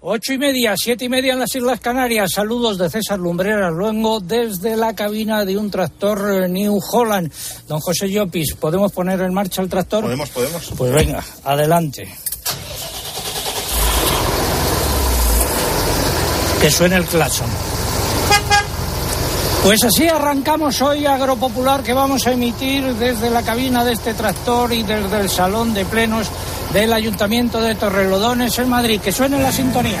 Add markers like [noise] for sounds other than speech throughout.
Ocho y media, siete y media en las Islas Canarias. Saludos de César Lumbreras Luengo desde la cabina de un tractor eh, New Holland. Don José Llopis, ¿podemos poner en marcha el tractor? Podemos, podemos. Pues venga, adelante. Que suene el claxon. Pues así arrancamos hoy Agropopular que vamos a emitir desde la cabina de este tractor y desde el salón de plenos del Ayuntamiento de Torrelodones en Madrid. Que suene la sintonía.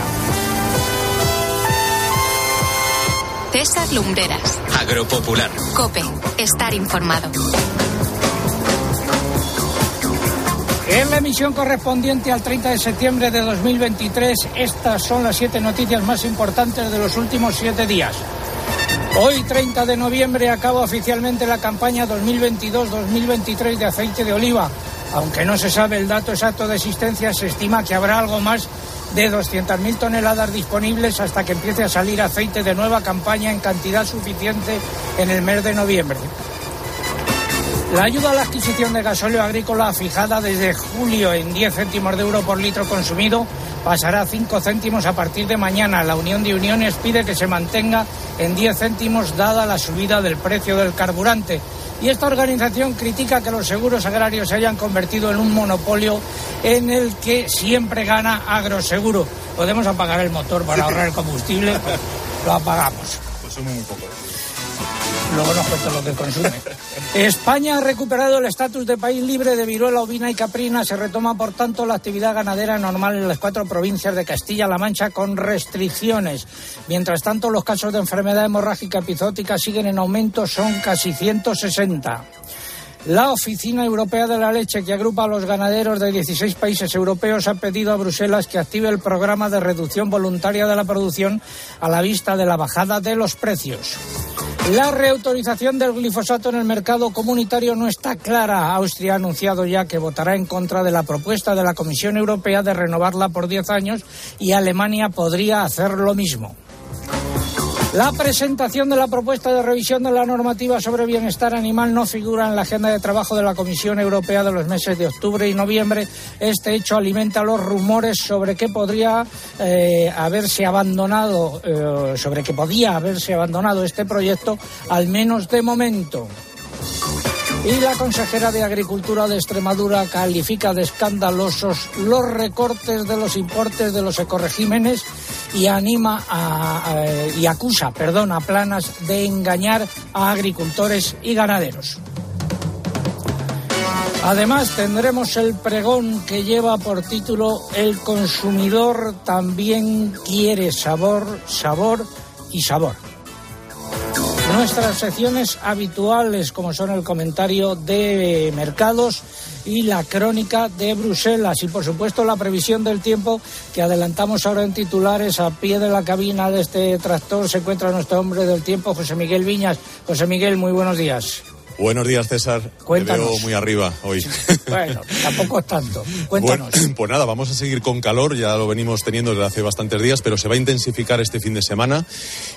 César Lumbreras. Agropopular. Cope. Estar informado. En la emisión correspondiente al 30 de septiembre de 2023, estas son las siete noticias más importantes de los últimos siete días. Hoy, 30 de noviembre, acaba oficialmente la campaña 2022-2023 de aceite de oliva. Aunque no se sabe el dato exacto de existencia, se estima que habrá algo más de 200.000 toneladas disponibles hasta que empiece a salir aceite de nueva campaña en cantidad suficiente en el mes de noviembre. La ayuda a la adquisición de gasóleo agrícola fijada desde julio en 10 céntimos de euro por litro consumido pasará a 5 céntimos a partir de mañana. La Unión de Uniones pide que se mantenga en 10 céntimos dada la subida del precio del carburante. Y esta organización critica que los seguros agrarios se hayan convertido en un monopolio en el que siempre gana agroseguro. Podemos apagar el motor para ahorrar el combustible, lo apagamos. Muy poco. España ha recuperado el estatus de país libre de viruela ovina y caprina. Se retoma, por tanto, la actividad ganadera normal en las cuatro provincias de Castilla-La Mancha con restricciones. Mientras tanto, los casos de enfermedad hemorrágica epizótica siguen en aumento, son casi 160. La Oficina Europea de la Leche, que agrupa a los ganaderos de 16 países europeos, ha pedido a Bruselas que active el programa de reducción voluntaria de la producción a la vista de la bajada de los precios. La reautorización del glifosato en el mercado comunitario no está clara. Austria ha anunciado ya que votará en contra de la propuesta de la Comisión Europea de renovarla por 10 años y Alemania podría hacer lo mismo. La presentación de la propuesta de revisión de la normativa sobre bienestar animal no figura en la agenda de trabajo de la Comisión Europea de los meses de octubre y noviembre. Este hecho alimenta los rumores sobre que podría eh, haberse abandonado, eh, sobre que podía haberse abandonado este proyecto, al menos de momento. Y la consejera de Agricultura de Extremadura califica de escandalosos los recortes de los importes de los ecoregímenes y anima a, y acusa, perdón, a Planas de engañar a agricultores y ganaderos. Además tendremos el pregón que lleva por título El consumidor también quiere sabor, sabor y sabor. Nuestras secciones habituales, como son el comentario de mercados y la crónica de Bruselas, y por supuesto la previsión del tiempo que adelantamos ahora en titulares a pie de la cabina de este tractor. Se encuentra nuestro hombre del tiempo, José Miguel Viñas. José Miguel, muy buenos días. Buenos días, César. Cuéntanos. Te veo muy arriba hoy. [laughs] Bueno, tampoco es tanto. Cuéntanos. Bueno, [clears throat] pues nada, vamos a seguir con calor, ya lo venimos teniendo desde hace bastantes días, pero se va a intensificar este fin de semana.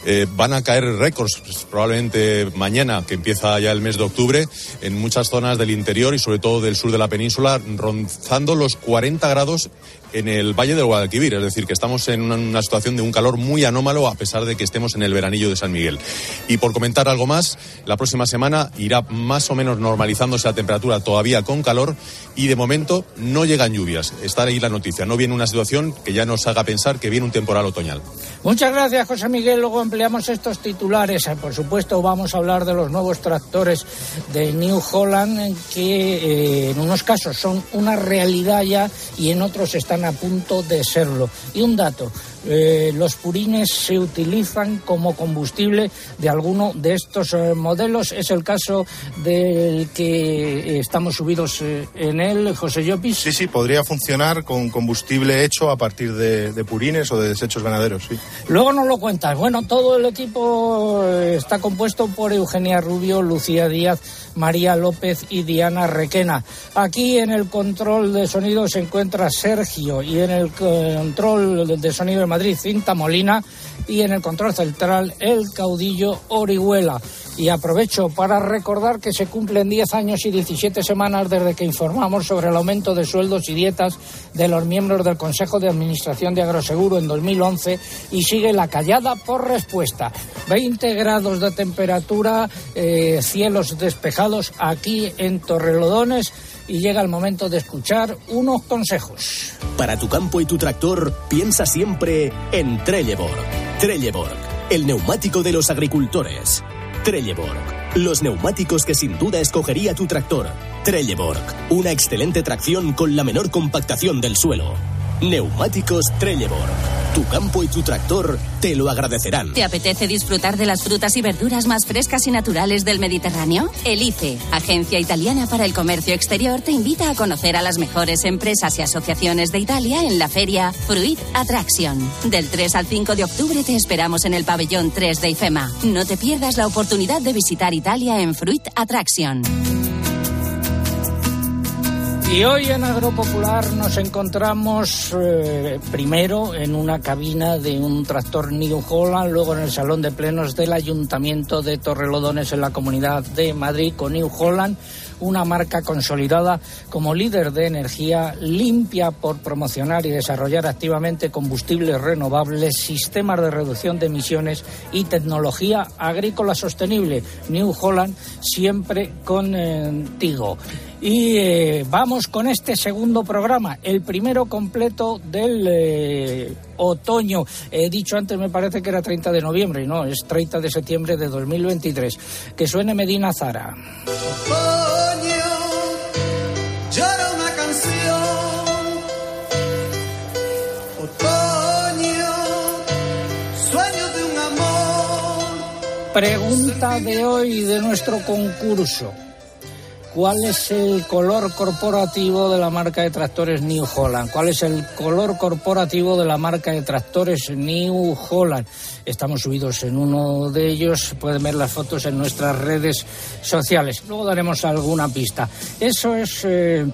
Eh, van a caer récords, pues, probablemente mañana, que empieza ya el mes de octubre, en muchas zonas del interior y sobre todo del sur de la península, rozando los 40 grados en el Valle del Guadalquivir, es decir, que estamos en una, una situación de un calor muy anómalo a pesar de que estemos en el veranillo de San Miguel. Y por comentar algo más, la próxima semana irá más o menos normalizándose la temperatura todavía con calor y de momento no llegan lluvias. Está ahí la noticia, no viene una situación que ya nos haga pensar que viene un temporal otoñal. Muchas gracias, José Miguel. Luego empleamos estos titulares. Eh, Por supuesto, vamos a hablar de los nuevos tractores de New Holland, eh, que eh, en unos casos son una realidad ya y en otros están a punto de serlo. Y un dato. eh, los purines se utilizan como combustible de alguno de estos eh, modelos. Es el caso del que eh, estamos subidos eh, en él, José Llopis. Sí, sí, podría funcionar con combustible hecho a partir de, de purines o de desechos ganaderos, sí. Luego nos lo cuentas. Bueno, todo el equipo está compuesto por Eugenia Rubio, Lucía Díaz, María López y Diana Requena. Aquí en el control de sonido se encuentra Sergio y en el control de sonido de Madrid, Cinta Molina, y en el control central el caudillo Orihuela. Y aprovecho para recordar que se cumplen 10 años y 17 semanas desde que informamos sobre el aumento de sueldos y dietas de los miembros del Consejo de Administración de Agroseguro en 2011 y sigue la callada por respuesta. 20 grados de temperatura, eh, cielos despejados aquí en Torrelodones y llega el momento de escuchar unos consejos. Para tu campo y tu tractor, piensa siempre en Trelleborg. Trelleborg, el neumático de los agricultores. Trelleborg, los neumáticos que sin duda escogería tu tractor. Trelleborg, una excelente tracción con la menor compactación del suelo. Neumáticos Trelleborg. Tu campo y tu tractor te lo agradecerán. ¿Te apetece disfrutar de las frutas y verduras más frescas y naturales del Mediterráneo? Elice, Agencia Italiana para el Comercio Exterior, te invita a conocer a las mejores empresas y asociaciones de Italia en la feria Fruit Attraction. Del 3 al 5 de octubre te esperamos en el pabellón 3 de IFEMA. No te pierdas la oportunidad de visitar Italia en Fruit Attraction. Y hoy en Agropopular nos encontramos eh, primero en una cabina de un tractor New Holland, luego en el salón de plenos del Ayuntamiento de Torrelodones en la Comunidad de Madrid con New Holland, una marca consolidada como líder de energía limpia por promocionar y desarrollar activamente combustibles renovables, sistemas de reducción de emisiones y tecnología agrícola sostenible. New Holland siempre contigo. Y eh, vamos con este segundo programa, el primero completo del eh, otoño. He dicho antes, me parece que era 30 de noviembre, y no, es 30 de septiembre de 2023. Que suene Medina Zara. Otoño, llora una canción. Otoño, sueño de un amor. Pregunta de hoy de nuestro concurso. ¿Cuál es el color corporativo de la marca de tractores New Holland? ¿Cuál es el color corporativo de la marca de tractores New Holland? Estamos subidos en uno de ellos, pueden ver las fotos en nuestras redes sociales. Luego daremos alguna pista. Eso es... Eh,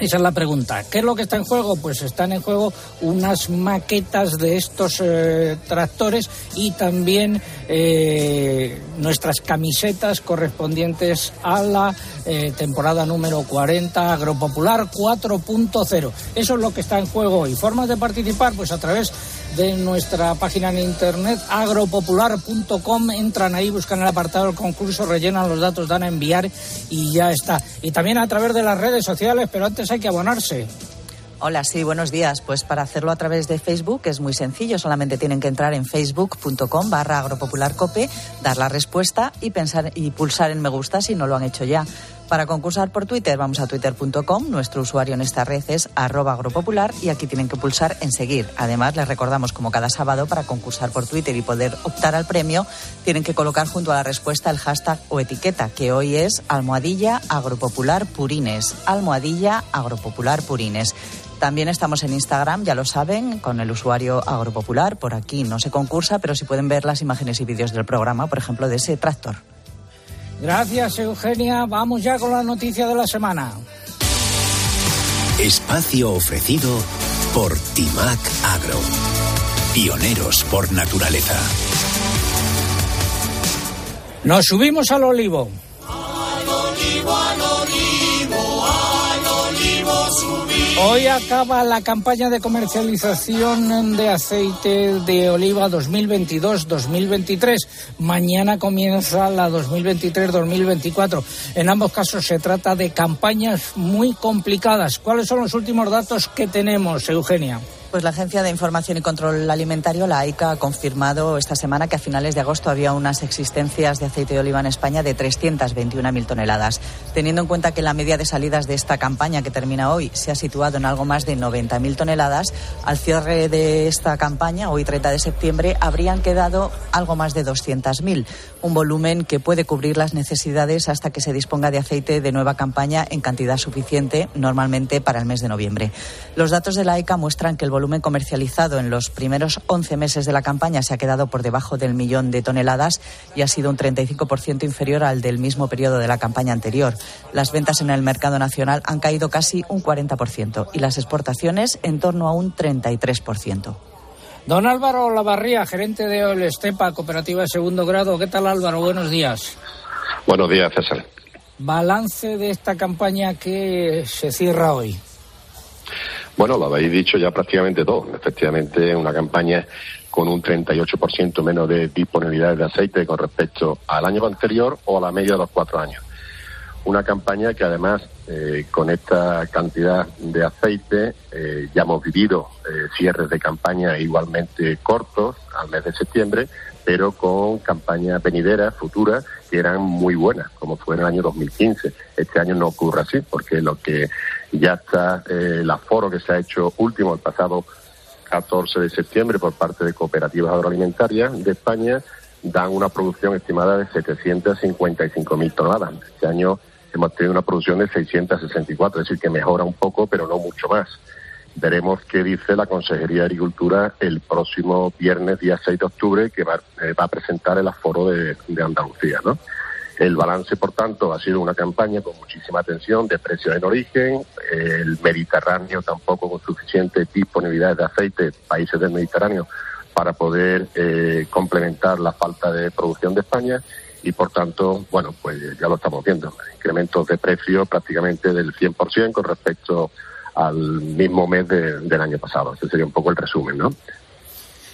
esa es la pregunta. ¿Qué es lo que está en juego? Pues están en juego unas maquetas de estos eh, tractores y también eh, nuestras camisetas correspondientes a la eh, temporada número 40 Agropopular 4.0. Eso es lo que está en juego hoy. ¿Formas de participar? Pues a través de nuestra página en internet agropopular.com. Entran ahí, buscan el apartado del concurso, rellenan los datos, dan a enviar y ya está. Y también a través de las redes sociales, pero antes hay que abonarse. Hola, sí, buenos días. Pues para hacerlo a través de Facebook es muy sencillo. Solamente tienen que entrar en facebook.com barra agropopularcope, dar la respuesta y, pensar, y pulsar en me gusta si no lo han hecho ya. Para concursar por Twitter, vamos a twitter.com. Nuestro usuario en esta red es arroba agropopular y aquí tienen que pulsar en seguir. Además, les recordamos, como cada sábado, para concursar por Twitter y poder optar al premio, tienen que colocar junto a la respuesta el hashtag o etiqueta, que hoy es almohadilla agropopular purines. Almohadilla agropopular purines. También estamos en Instagram, ya lo saben, con el usuario agropopular. Por aquí no se concursa, pero sí pueden ver las imágenes y vídeos del programa, por ejemplo, de ese tractor. Gracias, Eugenia. Vamos ya con la noticia de la semana. Espacio ofrecido por Timac Agro. Pioneros por naturaleza. Nos subimos al olivo. Hoy acaba la campaña de comercialización de aceite de oliva 2022-2023. Mañana comienza la 2023-2024. En ambos casos se trata de campañas muy complicadas. ¿Cuáles son los últimos datos que tenemos, Eugenia? Pues la Agencia de Información y Control Alimentario, la AICA, ha confirmado esta semana que a finales de agosto había unas existencias de aceite de oliva en España de 321.000 toneladas. Teniendo en cuenta que la media de salidas de esta campaña que termina hoy se ha situado en algo más de 90.000 toneladas, al cierre de esta campaña, hoy 30 de septiembre, habrían quedado algo más de 200.000, un volumen que puede cubrir las necesidades hasta que se disponga de aceite de nueva campaña en cantidad suficiente, normalmente para el mes de noviembre. Los datos de la AICA muestran que el volumen comercializado en los primeros 11 meses de la campaña se ha quedado por debajo del millón de toneladas y ha sido un 35% inferior al del mismo periodo de la campaña anterior. Las ventas en el mercado nacional han caído casi un 40% y las exportaciones en torno a un 33%. Don Álvaro Lavarría, gerente de Olestepa, cooperativa de segundo grado. ¿Qué tal Álvaro? Buenos días. Buenos días, César. Balance de esta campaña que se cierra hoy. Bueno, lo habéis dicho ya prácticamente todo. Efectivamente, una campaña con un 38% menos de disponibilidad de aceite con respecto al año anterior o a la media de los cuatro años. Una campaña que además, eh, con esta cantidad de aceite, eh, ya hemos vivido eh, cierres de campaña igualmente cortos al mes de septiembre, pero con campañas venideras, futuras, que eran muy buenas, como fue en el año 2015. Este año no ocurre así, porque lo que ya está, el aforo que se ha hecho último el pasado 14 de septiembre por parte de cooperativas agroalimentarias de España, dan una producción estimada de 755.000 toneladas. Este año hemos tenido una producción de 664, es decir, que mejora un poco, pero no mucho más. Veremos qué dice la Consejería de Agricultura el próximo viernes, día 6 de octubre, que va, eh, va a presentar el aforo de, de Andalucía, ¿no? El balance, por tanto, ha sido una campaña con muchísima atención de precios en origen, el Mediterráneo tampoco con suficiente disponibilidad de aceite, países del Mediterráneo, para poder eh, complementar la falta de producción de España y, por tanto, bueno, pues ya lo estamos viendo, incrementos de precio prácticamente del 100% con respecto al mismo mes de- del año pasado. Ese sería un poco el resumen, ¿no?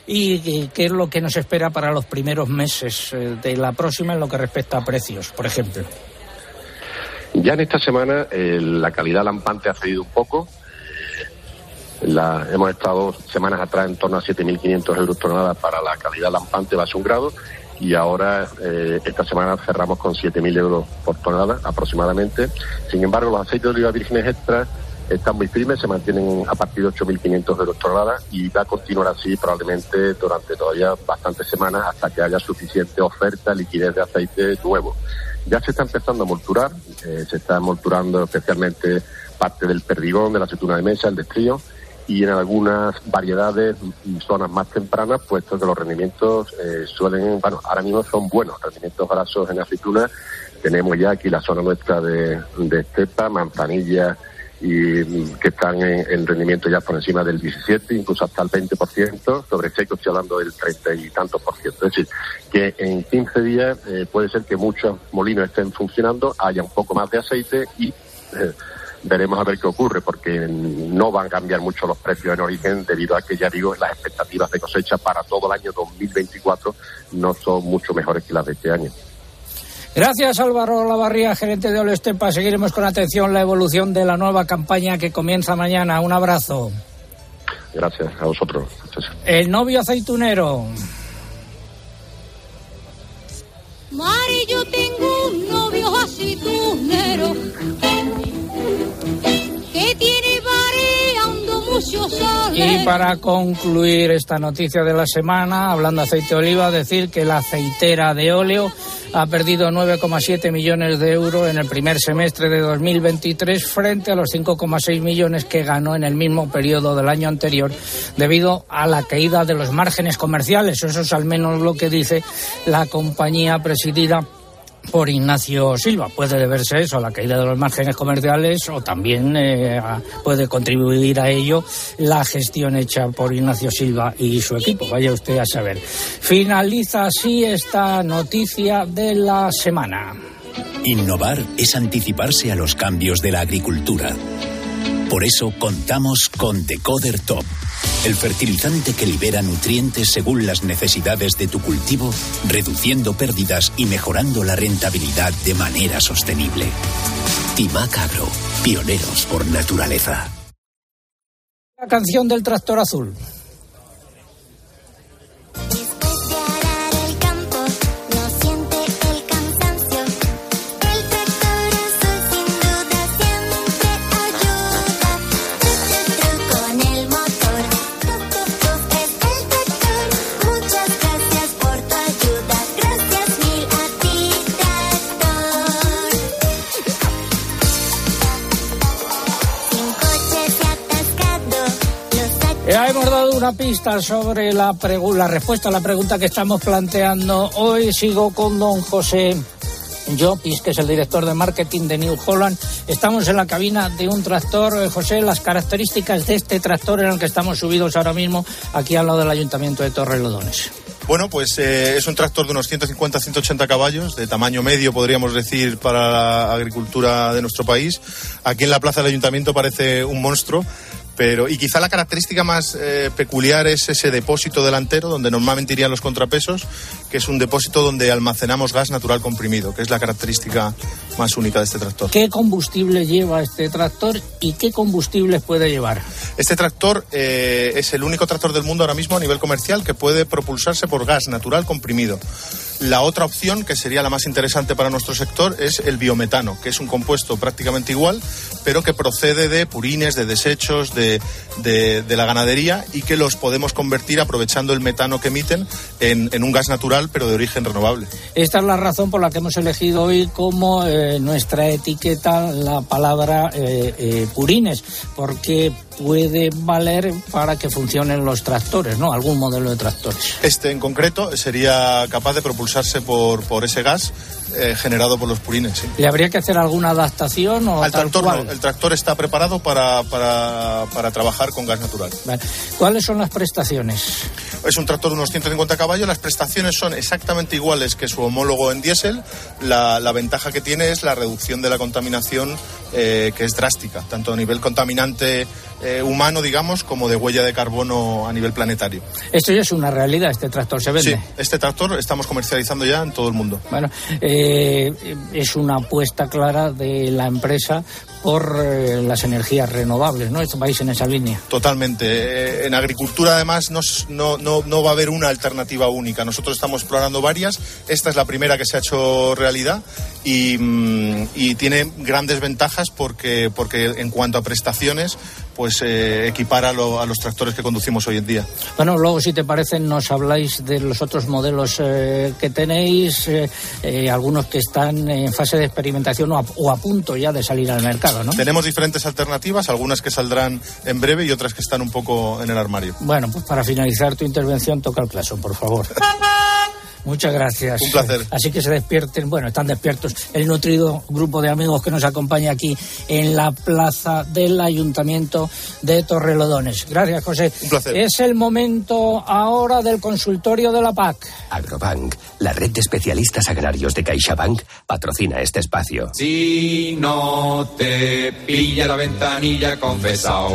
¿Y qué es lo que nos espera para los primeros meses eh, de la próxima en lo que respecta a precios, por ejemplo? Ya en esta semana eh, la calidad lampante ha cedido un poco. La- hemos estado semanas atrás en torno a 7.500 euros tonelada para la calidad lampante base un grado y ahora eh, esta semana cerramos con 7.000 euros por tonelada aproximadamente. Sin embargo, los aceites de oliva vírgenes extras están muy firmes, se mantienen a partir de 8.500 euros tonelada y va a continuar así probablemente durante todavía bastantes semanas hasta que haya suficiente oferta, liquidez de aceite nuevo. Ya se está empezando a molturar, eh, se está molturando especialmente parte del perdigón, de la aceituna de mesa, el destrío, y en algunas variedades, mm, zonas más tempranas, puesto que los rendimientos eh, suelen, bueno, ahora mismo son buenos, rendimientos grasos en aceituna. Tenemos ya aquí la zona nuestra de, de estepa, manzanilla, y mm, que están en, en rendimiento ya por encima del 17, incluso hasta el 20%, sobre seco estoy hablando del 30 y tantos por ciento. Es decir, que en 15 días eh, puede ser que muchos molinos estén funcionando, haya un poco más de aceite y eh, veremos a ver qué ocurre, porque no van a cambiar mucho los precios en origen debido a que, ya digo, las expectativas de cosecha para todo el año 2024 no son mucho mejores que las de este año. Gracias Álvaro Lavarría, gerente de Olestepa. Seguiremos con atención la evolución de la nueva campaña que comienza mañana. Un abrazo. Gracias a vosotros. El novio aceitunero. Mari, yo tengo un novio aceitunero Y para concluir esta noticia de la semana, hablando de aceite de oliva, decir que la aceitera de óleo ha perdido 9,7 millones de euros en el primer semestre de 2023 frente a los 5,6 millones que ganó en el mismo periodo del año anterior debido a la caída de los márgenes comerciales. Eso es al menos lo que dice la compañía presidida por Ignacio Silva. Puede deberse eso a la caída de los márgenes comerciales o también eh, puede contribuir a ello la gestión hecha por Ignacio Silva y su equipo. Vaya usted a saber. Finaliza así esta noticia de la semana. Innovar es anticiparse a los cambios de la agricultura. Por eso contamos con Decoder Top, el fertilizante que libera nutrientes según las necesidades de tu cultivo, reduciendo pérdidas y mejorando la rentabilidad de manera sostenible. Timac Agro, pioneros por naturaleza. La canción del tractor azul. Hemos dado una pista sobre la, la respuesta a la pregunta que estamos planteando. Hoy sigo con don José Llopis, que es el director de marketing de New Holland. Estamos en la cabina de un tractor. Eh, José, las características de este tractor en el que estamos subidos ahora mismo, aquí al lado del Ayuntamiento de Torrelodones. Bueno, pues eh, es un tractor de unos 150-180 caballos, de tamaño medio, podríamos decir, para la agricultura de nuestro país. Aquí en la plaza del ayuntamiento parece un monstruo. Pero, y quizá la característica más eh, peculiar es ese depósito delantero, donde normalmente irían los contrapesos, que es un depósito donde almacenamos gas natural comprimido, que es la característica más única de este tractor. ¿Qué combustible lleva este tractor y qué combustibles puede llevar? Este tractor eh, es el único tractor del mundo ahora mismo a nivel comercial que puede propulsarse por gas natural comprimido. La otra opción, que sería la más interesante para nuestro sector, es el biometano, que es un compuesto prácticamente igual, pero que procede de purines, de desechos, de, de- de la ganadería y que los podemos convertir aprovechando el metano que emiten en, en un gas natural, pero de origen renovable. Esta es la razón por la que hemos elegido hoy como eh, nuestra etiqueta la palabra eh, eh, purines, porque puede valer para que funcionen los tractores, ¿no? Algún modelo de tractores. Este en concreto sería capaz de propulsarse por, por ese gas eh, generado por los purines. sí. ¿Le habría que hacer alguna adaptación o Al tractor no, el tractor está preparado para, para, para trabajar con gas natural. Vale. ¿Cuáles son las prestaciones? Es un tractor de unos 150 caballos, las prestaciones son exactamente iguales que su homólogo en diésel. La, la ventaja que tiene es la reducción de la contaminación, eh, que es drástica, tanto a nivel contaminante eh, humano, digamos, como de huella de carbono a nivel planetario. Esto ya es una realidad, este tractor se vende. Sí, este tractor estamos comercializando ya en todo el mundo. Bueno, eh, es una apuesta clara de la empresa por eh, las energías renovables, ¿no? Este país en esa línea. Totalmente. Eh, En agricultura, además, no, no, no va a haber una alternativa única. Nosotros estamos explorando varias. Esta es la primera que se ha hecho realidad y, mm, y tiene grandes ventajas porque, porque en cuanto a prestaciones, pues eh, equipara a, lo- a los tractores que conducimos hoy en día. Bueno, luego, si te parece, nos habláis de los otros modelos eh, que tenéis, eh, eh, algunos que están en fase de experimentación o a, o a punto ya de salir al mercado, ¿no? Tenemos diferentes alternativas, algunas que saldrán en breve y otras que están un poco en el armario. Bueno, pues para finalizar tu intervención, toca el claxon, por favor. [laughs] Muchas gracias. Un placer. Así que se despierten, bueno, están despiertos el nutrido grupo de amigos que nos acompaña aquí en la plaza del Ayuntamiento de Torrelodones. Gracias, José. Un placer. Es el momento ahora del consultorio de la PAC. Agrobank, la red de especialistas agrarios de CaixaBank, patrocina este espacio. Si no te pilla la ventanilla confesado,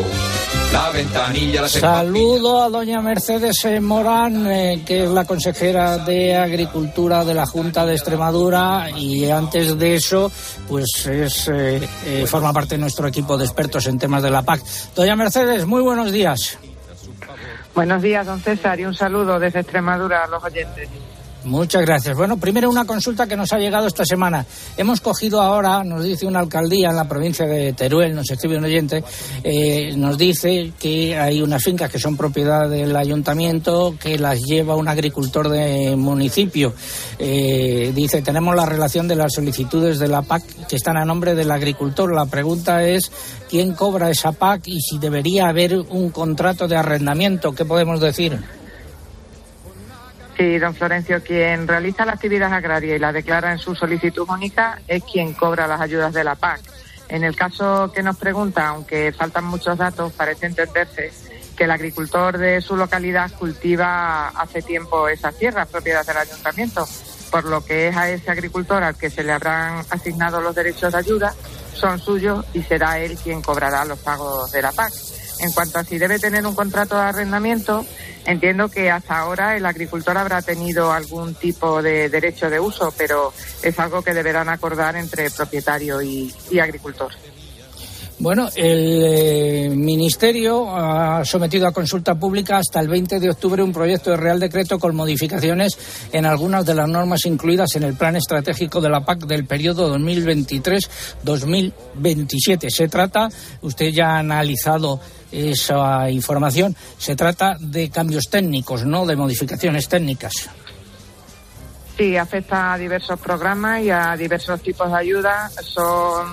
la ventanilla la Saludo a doña Mercedes Morán, eh, que es la consejera de Agricultura de la Junta de Extremadura y antes de eso, pues es eh, eh, forma parte de nuestro equipo de expertos en temas de la PAC. Doña Mercedes, muy buenos días. Buenos días, don César, y un saludo desde Extremadura a los oyentes. Muchas gracias. Bueno, primero una consulta que nos ha llegado esta semana. Hemos cogido ahora, nos dice una alcaldía en la provincia de Teruel, nos escribe un oyente, eh, nos dice que hay unas fincas que son propiedad del ayuntamiento, que las lleva un agricultor de municipio. Eh, dice, tenemos la relación de las solicitudes de la PAC que están a nombre del agricultor. La pregunta es, ¿quién cobra esa PAC y si debería haber un contrato de arrendamiento? ¿Qué podemos decir? Sí, don Florencio, quien realiza la actividad agraria y la declara en su solicitud única es quien cobra las ayudas de la PAC. En el caso que nos pregunta, aunque faltan muchos datos, parece entenderse que el agricultor de su localidad cultiva hace tiempo esas tierras propiedad del ayuntamiento, por lo que es a ese agricultor al que se le habrán asignado los derechos de ayuda, son suyos y será él quien cobrará los pagos de la PAC. En cuanto a si debe tener un contrato de arrendamiento, entiendo que hasta ahora el agricultor habrá tenido algún tipo de derecho de uso, pero es algo que deberán acordar entre propietario y, y agricultor. Bueno, el eh, Ministerio ha sometido a consulta pública hasta el 20 de octubre un proyecto de Real Decreto con modificaciones en algunas de las normas incluidas en el Plan Estratégico de la PAC del periodo 2023-2027. Se trata, usted ya ha analizado esa información, se trata de cambios técnicos, no de modificaciones técnicas. Sí, afecta a diversos programas y a diversos tipos de ayuda. Son,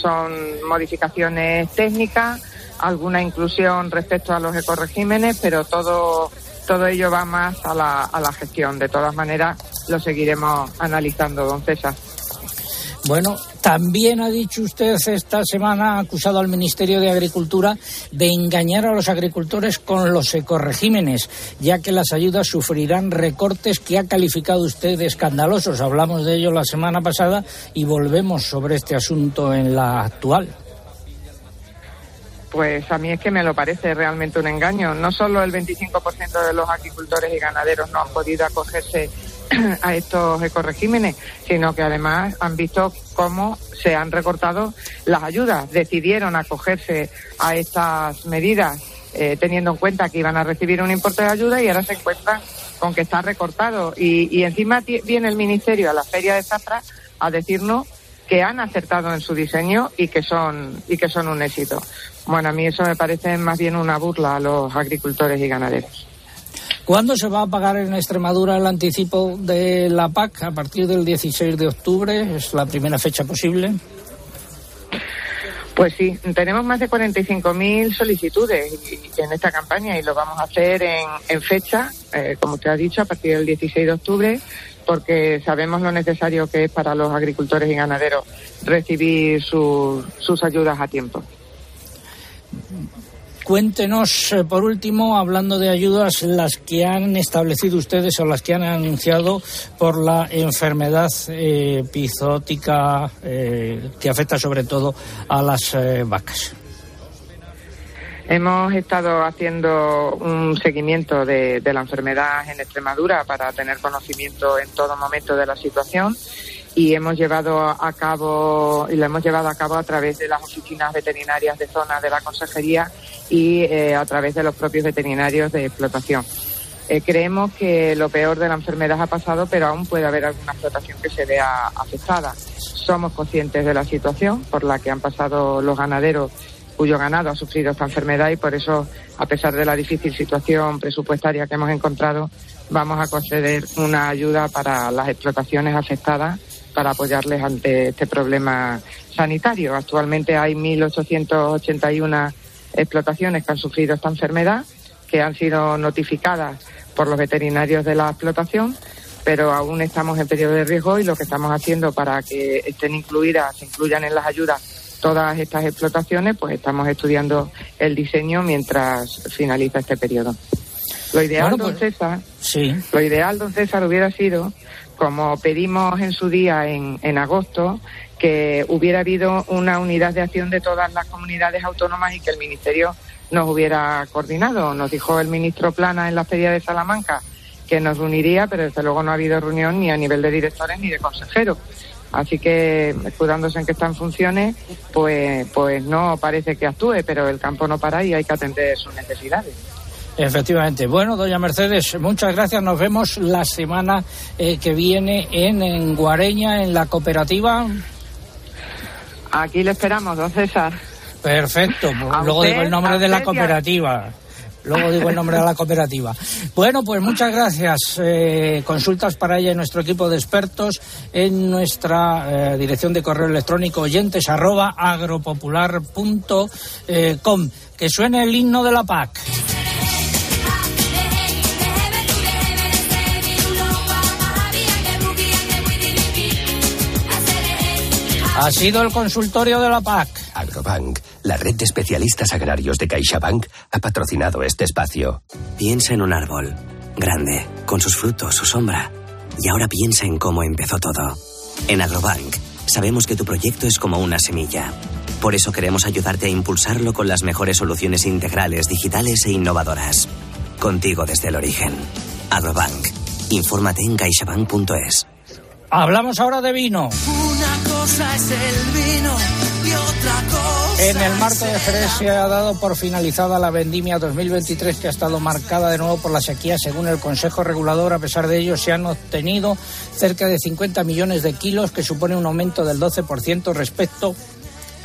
son modificaciones técnicas, alguna inclusión respecto a los ecoregímenes, pero todo, todo ello va más a la, a la gestión. De todas maneras, lo seguiremos analizando, don César. Bueno, también ha dicho usted esta semana, ha acusado al Ministerio de Agricultura de engañar a los agricultores con los ecoregímenes, ya que las ayudas sufrirán recortes que ha calificado usted de escandalosos. Hablamos de ello la semana pasada y volvemos sobre este asunto en la actual. Pues a mí es que me lo parece realmente un engaño. No solo el 25% de los agricultores y ganaderos no han podido acogerse [clears throat] a estos ecoregímenes, sino que además han visto cómo se han recortado las ayudas. Decidieron acogerse a estas medidas eh, teniendo en cuenta que iban a recibir un importe de ayuda y ahora se encuentran con que está recortado. Y, y encima viene el Ministerio a la Feria de Zafra a decirnos que han acertado en su diseño y que son y que son un éxito. Bueno, a mí eso me parece más bien una burla a los agricultores y ganaderos. ¿Cuándo se va a pagar en Extremadura el anticipo de la PAC? A partir del 16 de octubre, es la primera fecha posible. Pues sí, tenemos más de 45.000 solicitudes en esta campaña y lo vamos a hacer en, fecha, eh, como usted ha dicho, a partir del 16 de octubre, porque sabemos lo necesario que es para los agricultores y ganaderos recibir su- sus ayudas a tiempo. Cuéntenos, eh, por último, hablando de ayudas, las que han establecido ustedes o las que han anunciado por la enfermedad eh, eh, que afecta sobre todo a las eh, vacas. Hemos estado haciendo un seguimiento de la enfermedad en Extremadura para tener conocimiento en todo momento de la situación y hemos llevado a cabo y lo hemos llevado a cabo a través de las oficinas veterinarias de zona de la consejería y eh, a través de los propios veterinarios de explotación. Eh, creemos que lo peor de la enfermedad ha pasado, pero aún puede haber alguna explotación que se vea afectada. Somos conscientes de la situación por la que han pasado los ganaderos cuyo ganado ha sufrido esta enfermedad y por eso, a pesar de la difícil situación presupuestaria que hemos encontrado, vamos a conceder una ayuda para las explotaciones afectadas para apoyarles ante este problema sanitario. Actualmente hay 1.881 explotaciones que han sufrido esta enfermedad, que han sido notificadas por los veterinarios de la explotación, pero aún estamos en periodo de riesgo y lo que estamos haciendo para que estén incluidas, se incluyan en las ayudas todas estas explotaciones, pues estamos estudiando el diseño mientras finaliza este periodo. Lo ideal, Bueno, don pues- César, Sí. lo ideal, don César, hubiera sido, como pedimos en su día en, en agosto, que hubiera habido una unidad de acción de todas las comunidades autónomas y que el Ministerio nos hubiera coordinado. Nos dijo el ministro Plana en la Feria de Salamanca que nos reuniría, pero desde luego no ha habido reunión ni a nivel de directores ni de consejeros. Así que, escudándose en que está en funciones, pues, pues no parece que actúe, pero el campo no para y hay que atender sus necesidades. Efectivamente. Bueno, doña Mercedes, muchas gracias. Nos vemos la semana eh, que viene en, en Guareña, en la cooperativa. Aquí le esperamos, don César. Perfecto. Luego usted, digo el nombre de la cooperativa. Luego digo el nombre de la cooperativa. Bueno, pues muchas gracias. Eh, consultas para ella en nuestro equipo de expertos en nuestra eh, dirección de correo electrónico oyentes arroba agropopular.com. Que suene el himno de la PAC. Ha sido el consultorio de la PAC. Agrobank, la red de especialistas agrarios de CaixaBank, ha patrocinado este espacio. Piensa en un árbol, grande, con sus frutos, su sombra. Y ahora piensa en cómo empezó todo. En Agrobank, sabemos que tu proyecto es como una semilla. Por eso queremos ayudarte a impulsarlo con las mejores soluciones integrales, digitales e innovadoras. Contigo desde el origen. Agrobank. Infórmate en caixabank.es. Hablamos ahora de vino. Una cosa es el vino y otra cosa En el marco es de Jerez se ha dado por finalizada la vendimia 2023 que ha estado marcada de nuevo por la sequía según el Consejo Regulador. A pesar de ello se han obtenido cerca de 50 millones de kilos que supone un aumento del 12% respecto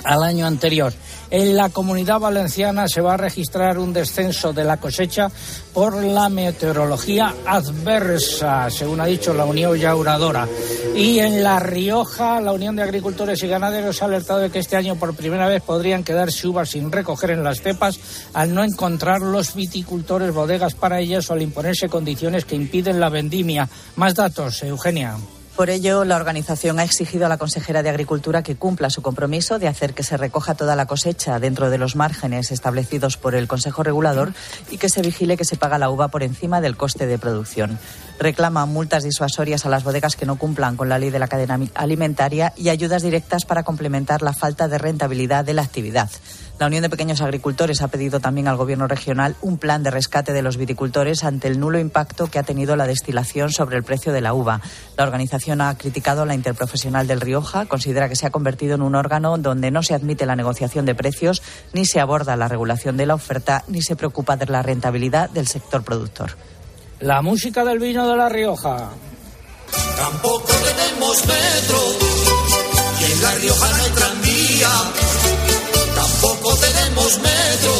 al año anterior. En la comunidad valenciana se va a registrar un descenso de la cosecha por la meteorología adversa, según ha dicho la Unión Yauradora. Y en La Rioja, la Unión de Agricultores y Ganaderos ha alertado de que este año por primera vez podrían quedarse uvas sin recoger en las cepas al no encontrar los viticultores bodegas para ellas o al imponerse condiciones que impiden la vendimia. Más datos, Eugenia. Por ello, la organización ha exigido a la consejera de Agricultura que cumpla su compromiso de hacer que se recoja toda la cosecha dentro de los márgenes establecidos por el Consejo Regulador y que se vigile que se paga la uva por encima del coste de producción. Reclama multas disuasorias a las bodegas que no cumplan con la ley de la cadena alimentaria y ayudas directas para complementar la falta de rentabilidad de la actividad. La Unión de Pequeños Agricultores ha pedido también al Gobierno regional un plan de rescate de los viticultores ante el nulo impacto que ha tenido la destilación sobre el precio de la uva. La organización ha criticado a la Interprofesional del Rioja, considera que se ha convertido en un órgano donde no se admite la negociación de precios, ni se aborda la regulación de la oferta, ni se preocupa de la rentabilidad del sector productor. La música del vino de La Rioja. Tampoco tenemos metro y en La Rioja no hay tranvía. Tampoco tenemos metro,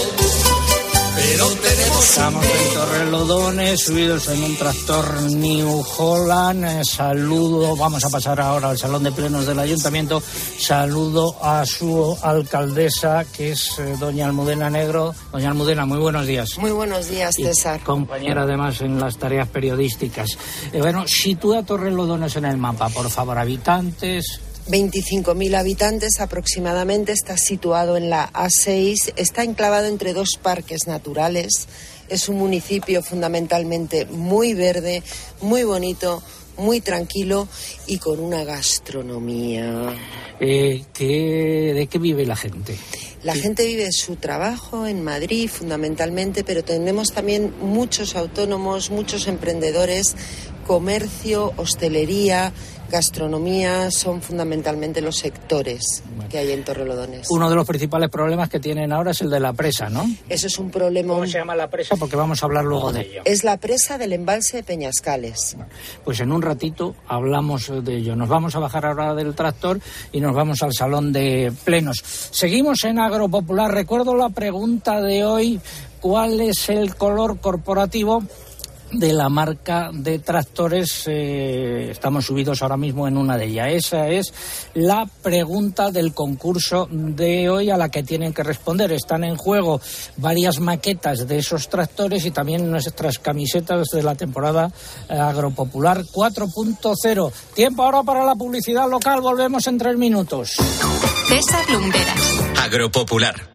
pero tenemos Estamos en Torrelodones, subidos en un tractor New Holland. Eh, saludo, vamos a pasar ahora al Salón de Plenos del Ayuntamiento. Saludo a su alcaldesa, que es eh, doña Almudena Negro. Doña Almudena, muy buenos días. Muy buenos días, Y César. compañera además en las tareas periodísticas. Eh, bueno, sitúa Torrelodones en el mapa, por favor, habitantes. 25.000 habitantes aproximadamente, está situado en la A6, está enclavado entre dos parques naturales, es un municipio fundamentalmente muy verde, muy bonito, muy tranquilo y con una gastronomía. Eh, ¿qué- ¿De qué vive la gente? La gente vive su trabajo en Madrid fundamentalmente, pero tenemos también muchos autónomos, muchos emprendedores, comercio, hostelería, gastronomía, son fundamentalmente los sectores que hay en Torrelodones. Uno de los principales problemas que tienen ahora es el de la presa, ¿no? Eso es un problema. ¿Cómo se llama la presa? Porque vamos a hablar luego de ello. Es la presa del embalse de Peñascales. Pues en un ratito hablamos de ello. Nos vamos a bajar ahora del tractor y nos vamos al salón de plenos. Seguimos en Agropopular. Recuerdo la pregunta de hoy. ¿Cuál es el color corporativo? De la marca de tractores, eh, estamos subidos ahora mismo en una de ellas. Esa es la pregunta del concurso de hoy a la que tienen que responder. Están en juego varias maquetas de esos tractores y también nuestras camisetas de la temporada eh, agropopular 4.0. Tiempo ahora para la publicidad local. Volvemos en tres minutos. César Lumberas. Agropopular.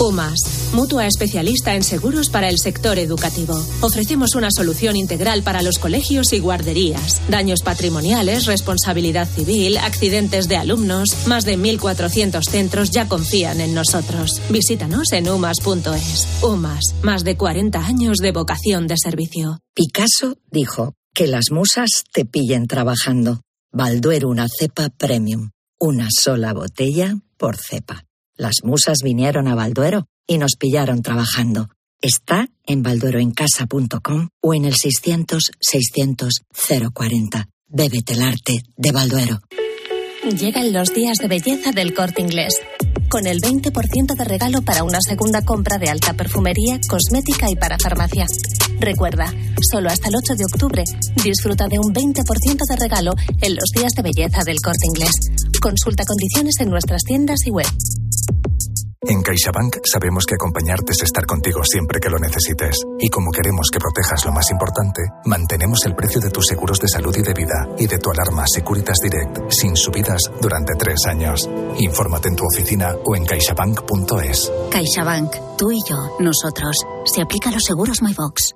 UMAS, mutua especialista en seguros para el sector educativo. Ofrecemos una solución integral para los colegios y guarderías. Daños patrimoniales, responsabilidad civil, accidentes de alumnos. Más de 1.400 centros ya confían en nosotros. Visítanos en umas.es. UMAS, más de 40 años de vocación de servicio. Picasso dijo que las musas te pillen trabajando. Balduero una cepa premium. Una sola botella por cepa. Las musas vinieron a Balduero y nos pillaron trabajando. Está en baldueroencasa.com o en el 600-600-040. Bébete el arte de Balduero. Llegan los días de belleza del corte inglés. Con el 20% de regalo para una segunda compra de alta perfumería, cosmética y para farmacia. Recuerda, solo hasta el 8 de octubre, disfruta de un 20% de regalo en los días de belleza del corte inglés. Consulta condiciones en nuestras tiendas y web. En CaixaBank sabemos que acompañarte es estar contigo siempre que lo necesites. Y como queremos que protejas lo más importante, mantenemos el precio de tus seguros de salud y de vida y de tu alarma Securitas Direct sin subidas durante tres años. Infórmate en tu oficina o en caixabank.es. CaixaBank, tú y yo, nosotros. Se aplica los seguros MyBox.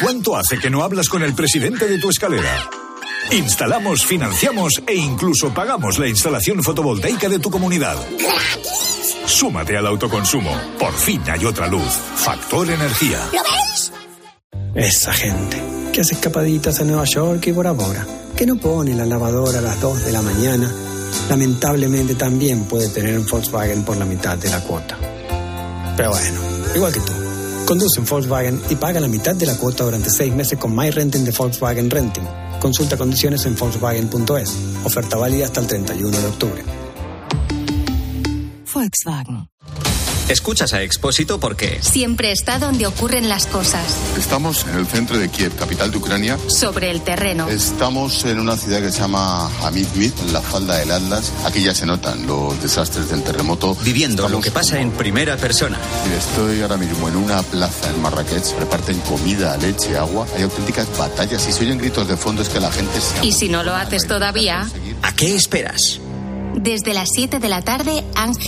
¿Cuánto hace que no hablas con el presidente de tu escalera? Instalamos, financiamos e incluso pagamos la instalación fotovoltaica de tu comunidad. Súmate al autoconsumo. Por fin hay otra luz. Factor Energía. ¿Lo veis? Esa gente que hace escapaditas a Nueva York y Bora Bora, que no pone la lavadora a las 2 de la mañana, lamentablemente también puede tener un Volkswagen por la mitad de la cuota. Pero bueno, igual que tú. Conduce un Volkswagen y paga la mitad de la cuota durante seis meses con My Renting de Volkswagen Renting. Consulta condiciones en Volkswagen.es. Oferta válida hasta el 31 de octubre. Volkswagen. Escuchas a Expósito porque Siempre está donde ocurren las cosas, Estamos en el centro de Kiev, capital de Ucrania. sobre el terreno. Estamos en una ciudad que se llama Hamidmid, en la falda del Atlas. Aquí ya se notan los desastres del terremoto. viviendo lo que pasa en primera persona. Estoy ahora mismo en una plaza en Marrakech. Reparten comida, leche, agua. Hay auténticas batallas y se oyen gritos de fondo. Es que la gente se... Y si no lo haces todavía, ¿A qué esperas? desde las 7 de la tarde, Ángel.